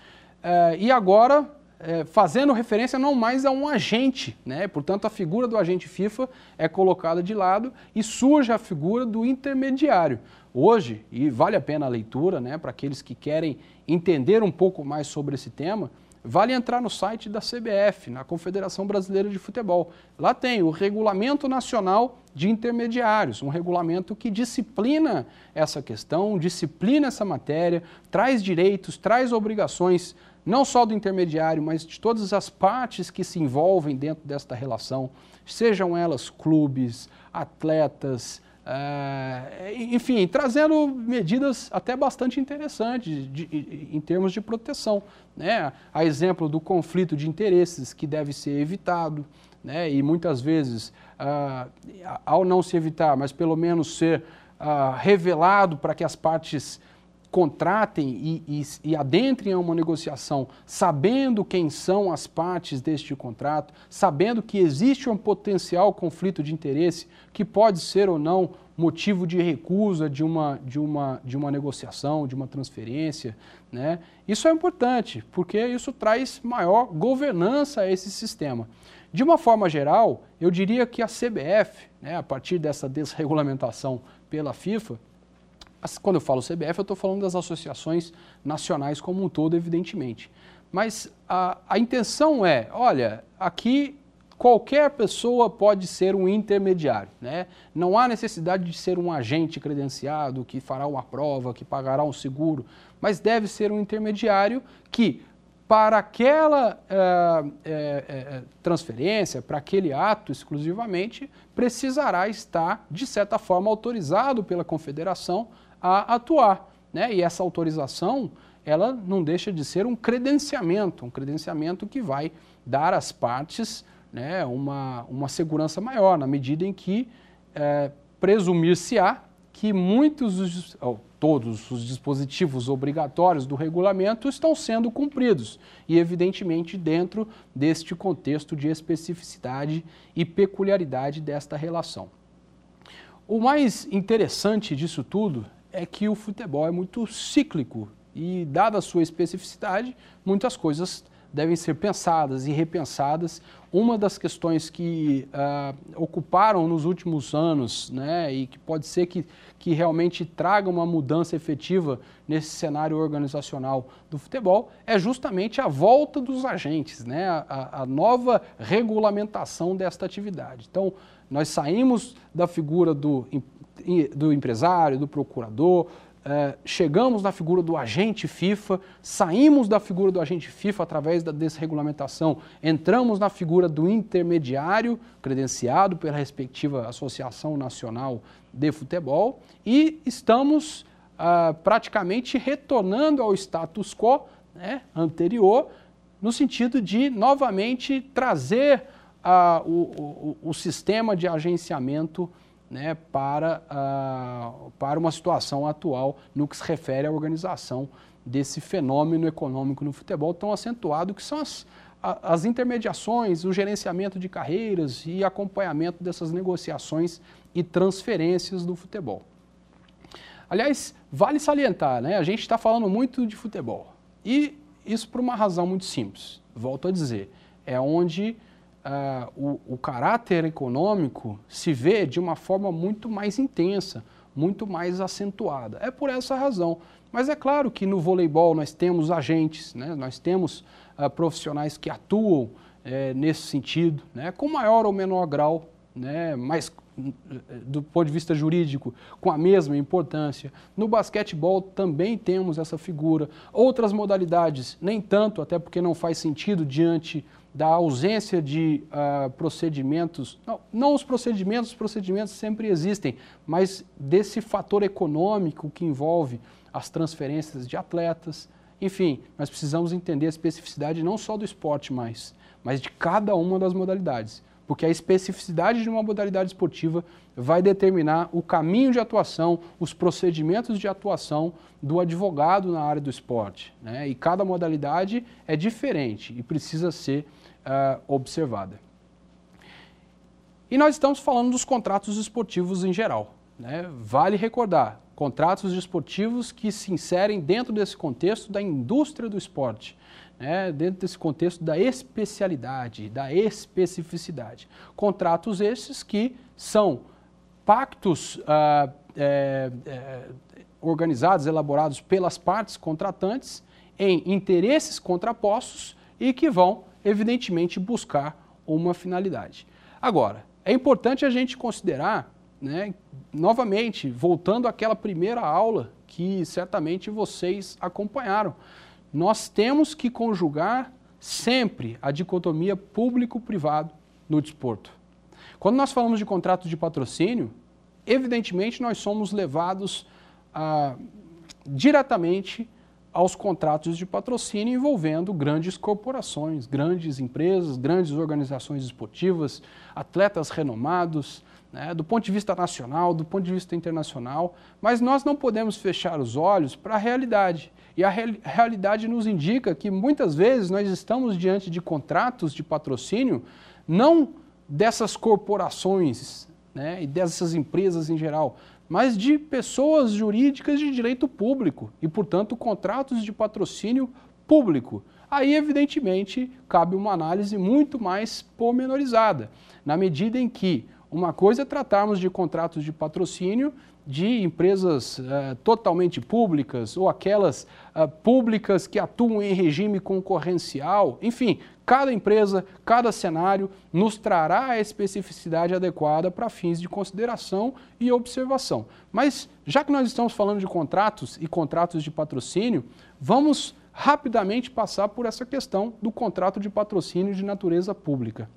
e agora é, fazendo referência não mais a um agente, né? portanto a figura do agente FIFA é colocada de lado e surge a figura do intermediário. Hoje, e vale a pena a leitura né, para aqueles que querem entender um pouco mais sobre esse tema, vale entrar no site da CBF, na Confederação Brasileira de Futebol. Lá tem o Regulamento Nacional de Intermediários, um regulamento que disciplina essa questão, disciplina essa matéria, traz direitos, traz obrigações não só do intermediário, mas de todas as partes que se envolvem dentro desta relação, sejam elas clubes, atletas, é, enfim, trazendo medidas até bastante interessantes de, de, em termos de proteção. Né? A exemplo do conflito de interesses que deve ser evitado, né? e muitas vezes, ah, ao não se evitar, mas pelo menos ser ah, revelado para que as partes contratem e, e, e, adentrem a uma negociação sabendo quem são as partes deste contrato, sabendo que existe um potencial conflito de interesse que pode ser ou não motivo de recusa de uma, de uma, de uma negociação, de uma transferência. Né? Isso é importante, porque isso traz maior governança a esse sistema. De uma forma geral, eu diria que a CBF, né, a partir dessa desregulamentação pela FIFA, quando eu falo CBF, eu estou falando das associações nacionais como um todo, evidentemente. Mas a, a intenção é, olha, aqui qualquer pessoa pode ser um intermediário. Né? Não há necessidade de ser um agente credenciado que fará uma prova, que pagará um seguro, mas deve ser um intermediário que, para aquela é, é, transferência, para aquele ato exclusivamente, precisará estar, de certa forma, autorizado pela confederação a atuar. Né? E essa autorização, ela não deixa de ser um credenciamento, um credenciamento que vai dar às partes né, uma, uma segurança maior, na medida em que é, presumir-se-á que muitos, ou todos os dispositivos obrigatórios do regulamento estão sendo cumpridos e, evidentemente, dentro deste contexto de especificidade e peculiaridade desta relação. O mais interessante disso tudo é que o futebol é muito cíclico e, dada a sua especificidade, muitas coisas devem ser pensadas e repensadas. Uma das questões que uh, ocuparam nos últimos anos, né, e que pode ser que, que realmente traga uma mudança efetiva nesse cenário organizacional do futebol, é justamente a volta dos agentes, né, a, a nova regulamentação desta atividade. Então, nós saímos da figura do do empresário, do procurador, é, chegamos na figura do agente FIFA, saímos da figura do agente FIFA através da desregulamentação, entramos na figura do intermediário, credenciado pela respectiva Associação Nacional de Futebol, e estamos ah, praticamente retornando ao status quo né, anterior, no sentido de novamente trazer ah, o, o, o sistema de agenciamento né, para, uh, para uma situação atual no que se refere à organização desse fenômeno econômico no futebol tão acentuado, que são as, as intermediações, o gerenciamento de carreiras e acompanhamento dessas negociações e transferências do futebol. Aliás, vale salientar, né, a gente está falando muito de futebol. E isso por uma razão muito simples. Volto a dizer, é onde uh, o, o caráter econômico se vê de uma forma muito mais intensa, muito mais acentuada. É por essa razão. Mas é claro que no voleibol nós temos agentes, né? nós temos uh, profissionais que atuam uh, nesse sentido, né? com maior ou menor grau, né? mas do ponto de vista jurídico, com a mesma importância. No basquetebol também temos essa figura. Outras modalidades, nem tanto, até porque não faz sentido diante da ausência de uh, procedimentos, não, não os procedimentos, os procedimentos sempre existem, mas desse fator econômico que envolve as transferências de atletas, enfim, nós precisamos entender a especificidade não só do esporte mais, mas de cada uma das modalidades, porque a especificidade de uma modalidade esportiva vai determinar o caminho de atuação, os procedimentos de atuação do advogado na área do esporte. Né? E cada modalidade é diferente e precisa ser uh, observada. E nós estamos falando dos contratos esportivos em geral. Né? Vale recordar, contratos esportivos que se inserem dentro desse contexto da indústria do esporte, né? dentro desse contexto da especialidade, da especificidade. Contratos esses que são pactos uh, é, é, organizados, elaborados pelas partes contratantes em interesses contrapostos e que vão evidentemente, buscar uma finalidade. Agora, é importante a gente considerar, né, novamente, voltando àquela primeira aula que certamente vocês acompanharam, nós temos que conjugar sempre a dicotomia público-privado no desporto. Quando nós falamos de contrato de patrocínio, evidentemente nós somos levados a, diretamente aos contratos de patrocínio envolvendo grandes corporações, grandes empresas, grandes organizações esportivas, atletas renomados, né, do ponto de vista nacional, do ponto de vista internacional, mas nós não podemos fechar os olhos para a realidade. E a realidade nos indica que muitas vezes nós estamos diante de contratos de patrocínio não dessas corporações né, e dessas empresas em geral, mas de pessoas jurídicas de direito público e, portanto, contratos de patrocínio público. Aí, evidentemente, cabe uma análise muito mais pormenorizada, na medida em que uma coisa é tratarmos de contratos de patrocínio de empresas uh, totalmente públicas ou aquelas uh, públicas que atuam em regime concorrencial, enfim, cada empresa, cada cenário nos trará a especificidade adequada para fins de consideração e observação. Mas já que nós estamos falando de contratos e contratos de patrocínio, vamos rapidamente passar por essa questão do contrato de patrocínio de natureza pública.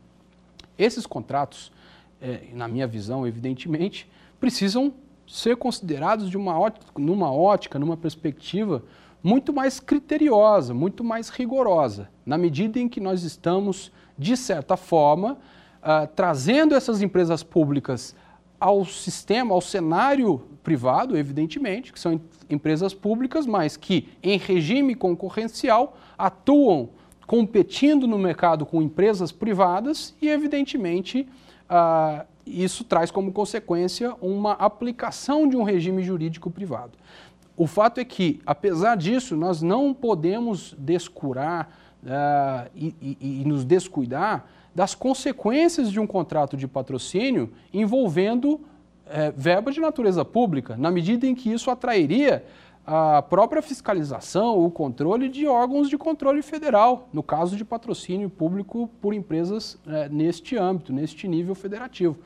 Esses contratos, é, na minha visão, evidentemente, precisam ser considerados de uma ótica, numa ótica, numa perspectiva muito mais criteriosa, muito mais rigorosa, na medida em que nós estamos, de certa forma, uh, trazendo essas empresas públicas ao sistema, ao cenário privado, evidentemente, que são empresas públicas, mas que, em regime concorrencial, atuam competindo no mercado com empresas privadas e, evidentemente, uh, isso traz como consequência uma aplicação de um regime jurídico privado. O fato é que, apesar disso, nós não podemos descurar uh, e, e, e nos descuidar das consequências de um contrato de patrocínio envolvendo é, verba de natureza pública, na medida em que isso atrairia a própria fiscalização, o controle de órgãos de controle federal, no caso de patrocínio público por empresas é, neste âmbito, neste nível federativo.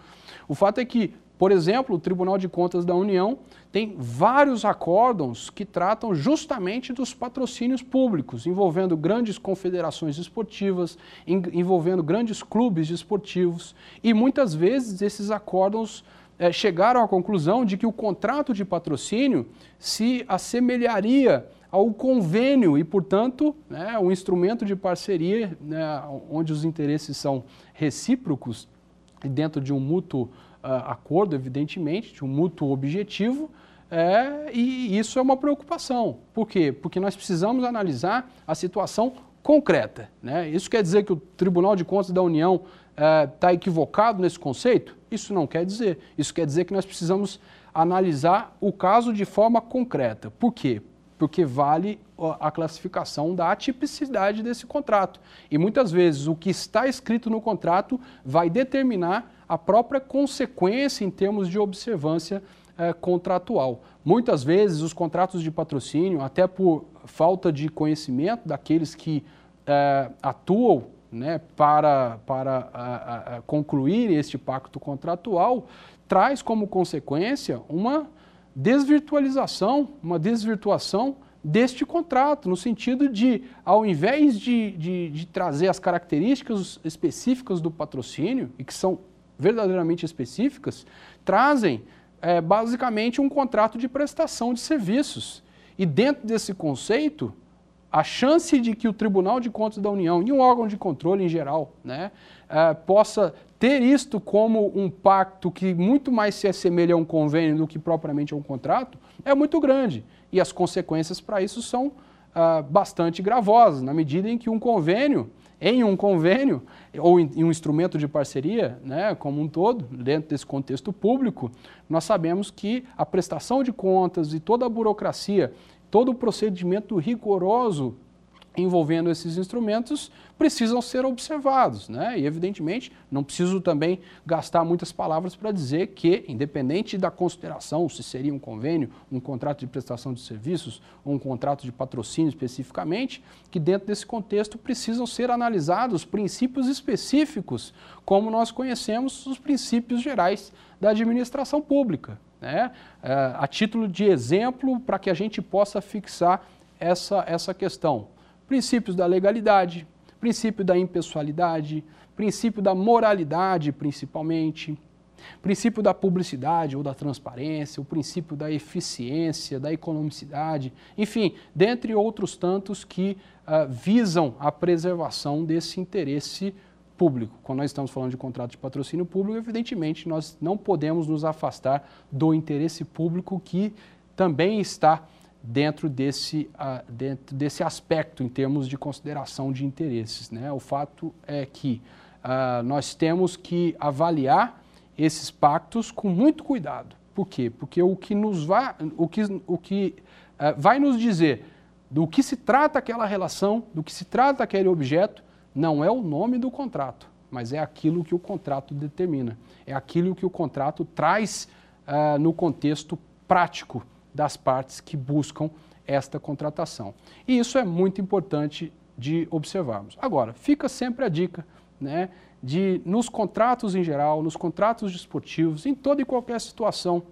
O fato é que, por exemplo, o Tribunal de Contas da União tem vários acórdãos que tratam justamente dos patrocínios públicos, envolvendo grandes confederações esportivas, envolvendo grandes clubes esportivos, e muitas vezes esses acórdãos é, chegaram à conclusão de que o contrato de patrocínio se assemelharia ao convênio e, portanto, né, um instrumento de parceria né, onde os interesses são recíprocos e dentro de um mútuo acordo, evidentemente, de um mútuo objetivo, é, e isso é uma preocupação. Por quê? Porque nós precisamos analisar a situação concreta. Né? Isso quer dizer que o Tribunal de Contas da União está é, equivocado nesse conceito? Isso não quer dizer. Isso quer dizer que nós precisamos analisar o caso de forma concreta. Por quê? Porque vale a classificação da atipicidade desse contrato. E muitas vezes o que está escrito no contrato vai determinar a própria consequência em termos de observância é, contratual. Muitas vezes os contratos de patrocínio, até por falta de conhecimento daqueles que é, atuam né, para, para a, a, concluir este pacto contratual traz como consequência uma desvirtualização, uma desvirtuação deste contrato, no sentido de, ao invés de, de, de, trazer as características específicas do patrocínio, e que são verdadeiramente específicas, trazem é, basicamente um contrato de prestação de serviços. E dentro desse conceito, a chance de que o Tribunal de Contas da União e um órgão de controle em geral né, é, possa ter isto como um pacto que muito mais se assemelha a um convênio do que propriamente a um contrato é muito grande e as consequências para isso são ah, bastante gravosas, na medida em que um convênio, em um convênio, ou em, um instrumento de parceria, né, como um todo, dentro desse contexto público, nós sabemos que a prestação de contas e toda a burocracia, todo o procedimento rigoroso envolvendo esses instrumentos precisam ser observados. Né? E, evidentemente, não preciso também gastar muitas palavras para dizer que, independente da consideração, se seria um convênio, um contrato de prestação de serviços ou um contrato de patrocínio especificamente, que dentro desse contexto precisam ser analisados princípios específicos, como nós conhecemos os princípios gerais da administração pública. Né? É, a título de exemplo, para que a gente possa fixar essa, essa questão princípios da legalidade, princípio da impessoalidade, princípio da moralidade, principalmente, princípio da publicidade ou da transparência, o princípio da eficiência, da economicidade, enfim, dentre outros tantos que uh, visam a preservação desse interesse público. Quando nós estamos falando de contrato de patrocínio público, evidentemente nós não podemos nos afastar do interesse público que também está dentro desse, uh, dentro desse aspecto em termos de consideração de interesses. Né? O fato é que uh, nós temos que avaliar esses pactos com muito cuidado. Por quê? Porque o que, nos vai, o que, o que uh, vai nos dizer do que se trata aquela relação, do que se trata aquele objeto, não é o nome do contrato, mas é aquilo que o contrato determina. É aquilo que o contrato traz no contexto prático das partes que buscam esta contratação. E isso é muito importante de observarmos. Agora, fica sempre a dica né, de, nos contratos em geral, nos contratos desportivos, em toda e qualquer situação,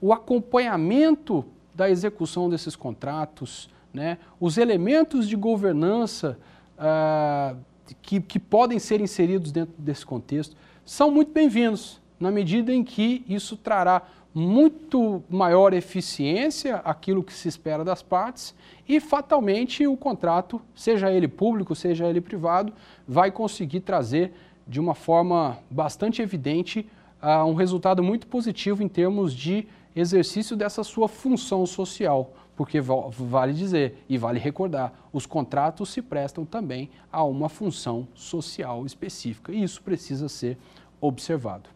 o acompanhamento da execução desses contratos, né, os elementos de governança uh, que, que podem ser inseridos dentro desse contexto, são muito bem-vindos, na medida em que isso trará muito maior eficiência aquilo que se espera das partes e fatalmente o contrato, seja ele público, seja ele privado, vai conseguir trazer de uma forma bastante evidente uh, um resultado muito positivo em termos de exercício dessa sua função social, porque vale dizer e vale recordar, os contratos se prestam também a uma função social específica e isso precisa ser observado.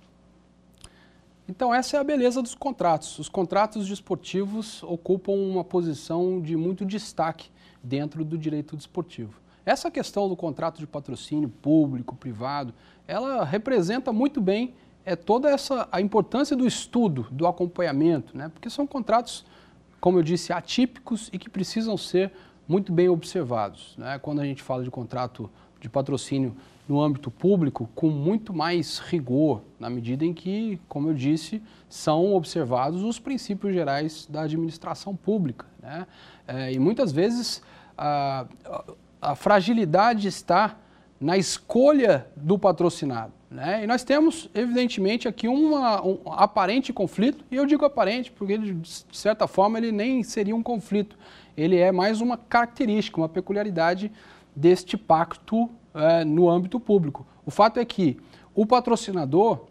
Então, essa é a beleza dos contratos. Os contratos desportivos ocupam uma posição de muito destaque dentro do direito desportivo. Essa questão do contrato de patrocínio público, privado, ela representa muito bem é, toda essa a importância do estudo, do acompanhamento, né? porque são contratos, como eu disse, atípicos e que precisam ser muito bem observados. Né? Quando a gente fala de contrato de patrocínio no âmbito público com muito mais rigor, na medida em que, como eu disse, são observados os princípios gerais da administração pública. Né? É, e muitas vezes a, a, fragilidade está na escolha do patrocinado. Né? E nós temos, evidentemente, aqui uma, um aparente conflito, e eu digo aparente porque, de certa forma, ele nem seria um conflito. Ele é mais uma característica, uma peculiaridade deste pacto é, no âmbito público. O fato é que o patrocinador,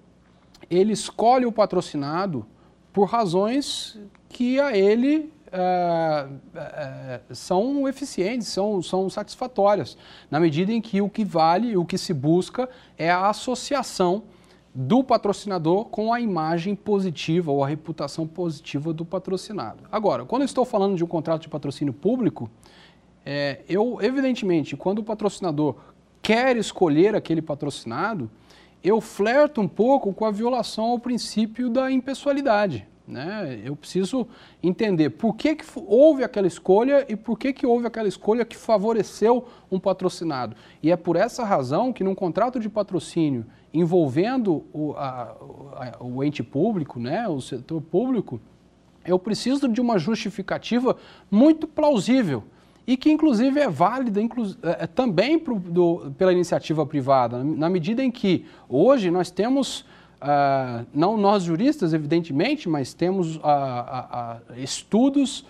ele escolhe o patrocinado por razões que a ele é, é, são eficientes, são, são satisfatórias, na medida em que o que vale, o que se busca é a associação do patrocinador com a imagem positiva ou a reputação positiva do patrocinado. Agora, quando estou falando de um contrato de patrocínio público, é, eu, evidentemente, quando o patrocinador quer escolher aquele patrocinado, eu flerto um pouco com a violação ao princípio da impessoalidade. Né? Eu preciso entender por que, que houve aquela escolha e por que, que houve aquela escolha que favoreceu um patrocinado. E é por essa razão que num contrato de patrocínio envolvendo o, a, a, o ente público, né, o setor público, eu preciso de uma justificativa muito plausível e que inclusive é válida é, é também pro, do, pela iniciativa privada, na medida em que hoje nós temos, uh, não nós juristas, evidentemente, mas temos uh, uh, estudos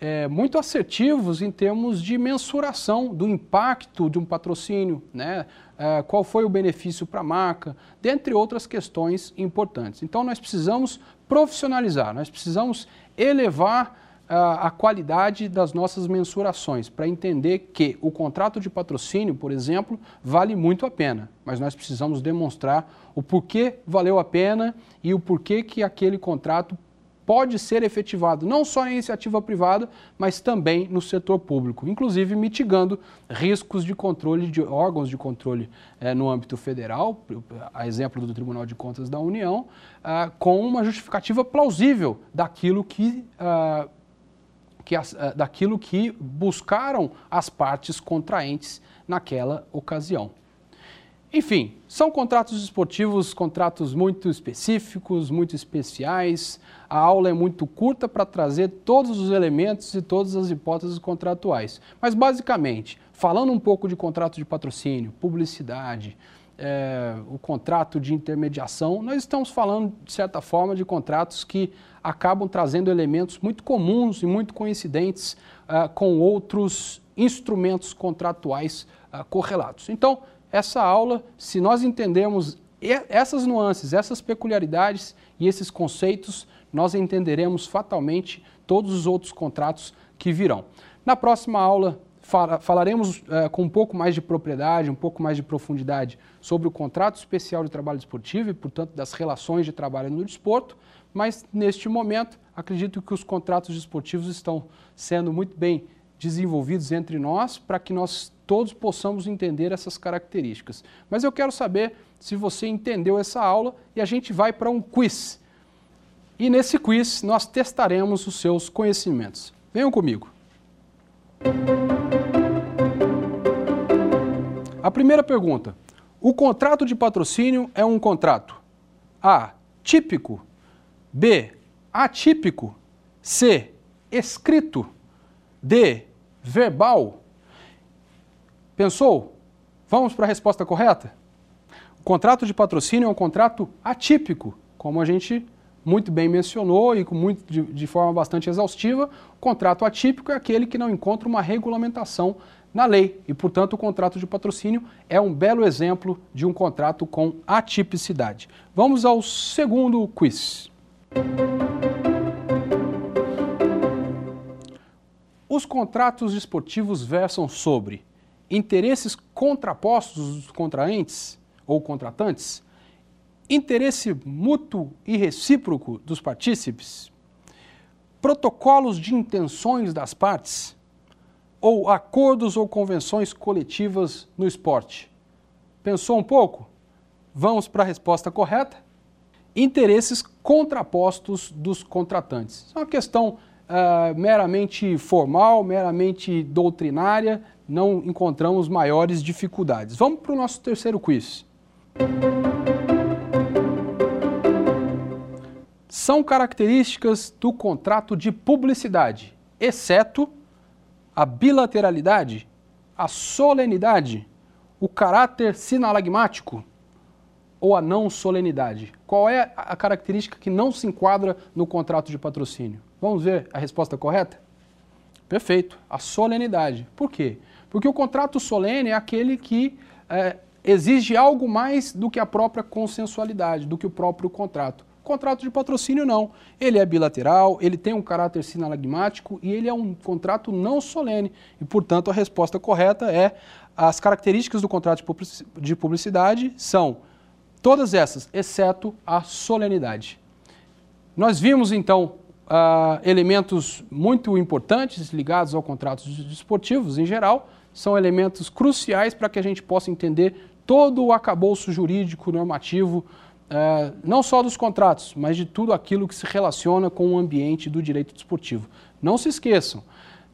é, muito assertivos em termos de mensuração do impacto de um patrocínio, né? É, qual foi o benefício para a marca, dentre outras questões importantes. Então nós precisamos profissionalizar, nós precisamos elevar a qualidade das nossas mensurações, para entender que o contrato de patrocínio, por exemplo, vale muito a pena, mas nós precisamos demonstrar o porquê valeu a pena e o porquê que aquele contrato pode ser efetivado não só na iniciativa privada, mas também no setor público, inclusive mitigando riscos de controle de órgãos de controle eh, no âmbito federal, a exemplo do Tribunal de Contas da União, ah, com uma justificativa plausível daquilo que ah, que as, eh, daquilo que buscaram as partes contraentes naquela ocasião. Enfim, são contratos esportivos, contratos muito específicos, muito especiais. A aula é muito curta para trazer todos os elementos e todas as hipóteses contratuais. Mas, basicamente, falando um pouco de contrato de patrocínio, publicidade, é, o contrato de intermediação, nós estamos falando, de certa forma, de contratos que acabam trazendo elementos muito comuns e muito coincidentes uh, com outros instrumentos contratuais uh, correlatos. Então, essa aula, se nós entendemos essas nuances, essas peculiaridades e esses conceitos, nós entenderemos fatalmente todos os outros contratos que virão. Na próxima aula, falaremos é, com um pouco mais de propriedade, um pouco mais de profundidade sobre o contrato especial de trabalho esportivo e, portanto, das relações de trabalho no desporto, mas neste momento acredito que os contratos esportivos estão sendo muito bem desenvolvidos entre nós para que nós todos possamos entender essas características. Mas eu quero saber se você entendeu essa aula e a gente vai para um quiz. E nesse quiz nós testaremos os seus conhecimentos. Venham comigo. A primeira pergunta: o contrato de patrocínio é um contrato A. típico, B. atípico, C. escrito, D. verbal. Pensou? Vamos para a resposta correta? O contrato de patrocínio é um contrato atípico, como a gente muito bem mencionou e com muito, de, de forma bastante exaustiva, o contrato atípico é aquele que não encontra uma regulamentação na lei e, portanto, o contrato de patrocínio é um belo exemplo de um contrato com atipicidade. Vamos ao segundo quiz. Os contratos esportivos versam sobre interesses contrapostos dos contraentes ou contratantes, interesse mútuo e recíproco dos partícipes, protocolos de intenções das partes ou acordos ou convenções coletivas no esporte. Pensou um pouco? Vamos para a resposta correta? Interesses contrapostos dos contratantes. É uma questão uh, meramente formal, meramente doutrinária, não encontramos maiores dificuldades. Vamos para o nosso terceiro quiz. são características do contrato de publicidade, exceto a bilateralidade, a solenidade, o caráter sinalagmático ou a não solenidade? Qual é a característica que não se enquadra no contrato de patrocínio? Vamos ver a resposta correta? Perfeito, a solenidade. Por quê? Porque o contrato solene é aquele que é, exige algo mais do que a própria consensualidade, do que o próprio contrato. Contrato de patrocínio não. Ele é bilateral, ele tem um caráter sinalagmático e ele é um contrato não solene. E, portanto, a resposta correta é as características do contrato de publicidade são todas essas, exceto a solenidade. Nós vimos, então, uh, elementos muito importantes ligados ao contrato esportivos em geral, são elementos cruciais para que a gente possa entender todo o acabouço jurídico normativo é, não só dos contratos, mas de tudo aquilo que se relaciona com o ambiente do direito desportivo. Não se esqueçam,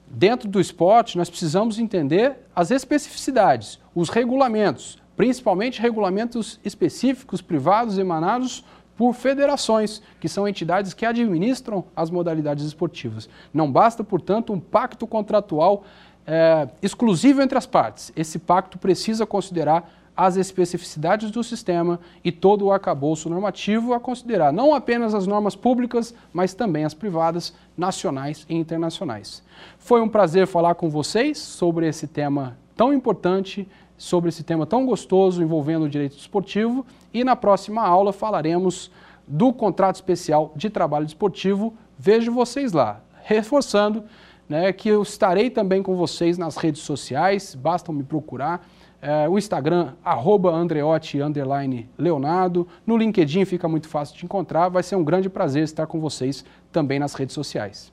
dentro do esporte nós precisamos entender as especificidades, os regulamentos, principalmente regulamentos específicos privados emanados por federações, que são entidades que administram as modalidades esportivas. Não basta, portanto, um pacto contratual é, exclusivo entre as partes. Esse pacto precisa considerar as especificidades do sistema e todo o arcabouço normativo a considerar não apenas as normas públicas, mas também as privadas, nacionais e internacionais. Foi um prazer falar com vocês sobre esse tema tão importante, sobre esse tema tão gostoso envolvendo o direito esportivo e na próxima aula falaremos do contrato especial de trabalho desportivo. Vejo vocês lá. Reforçando né, que eu estarei também com vocês nas redes sociais, basta me procurar. É, o Instagram, arroba Andreotti, Leonardo. No LinkedIn fica muito fácil de encontrar. Vai ser um grande prazer estar com vocês também nas redes sociais.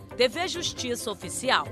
TV Justiça Oficial.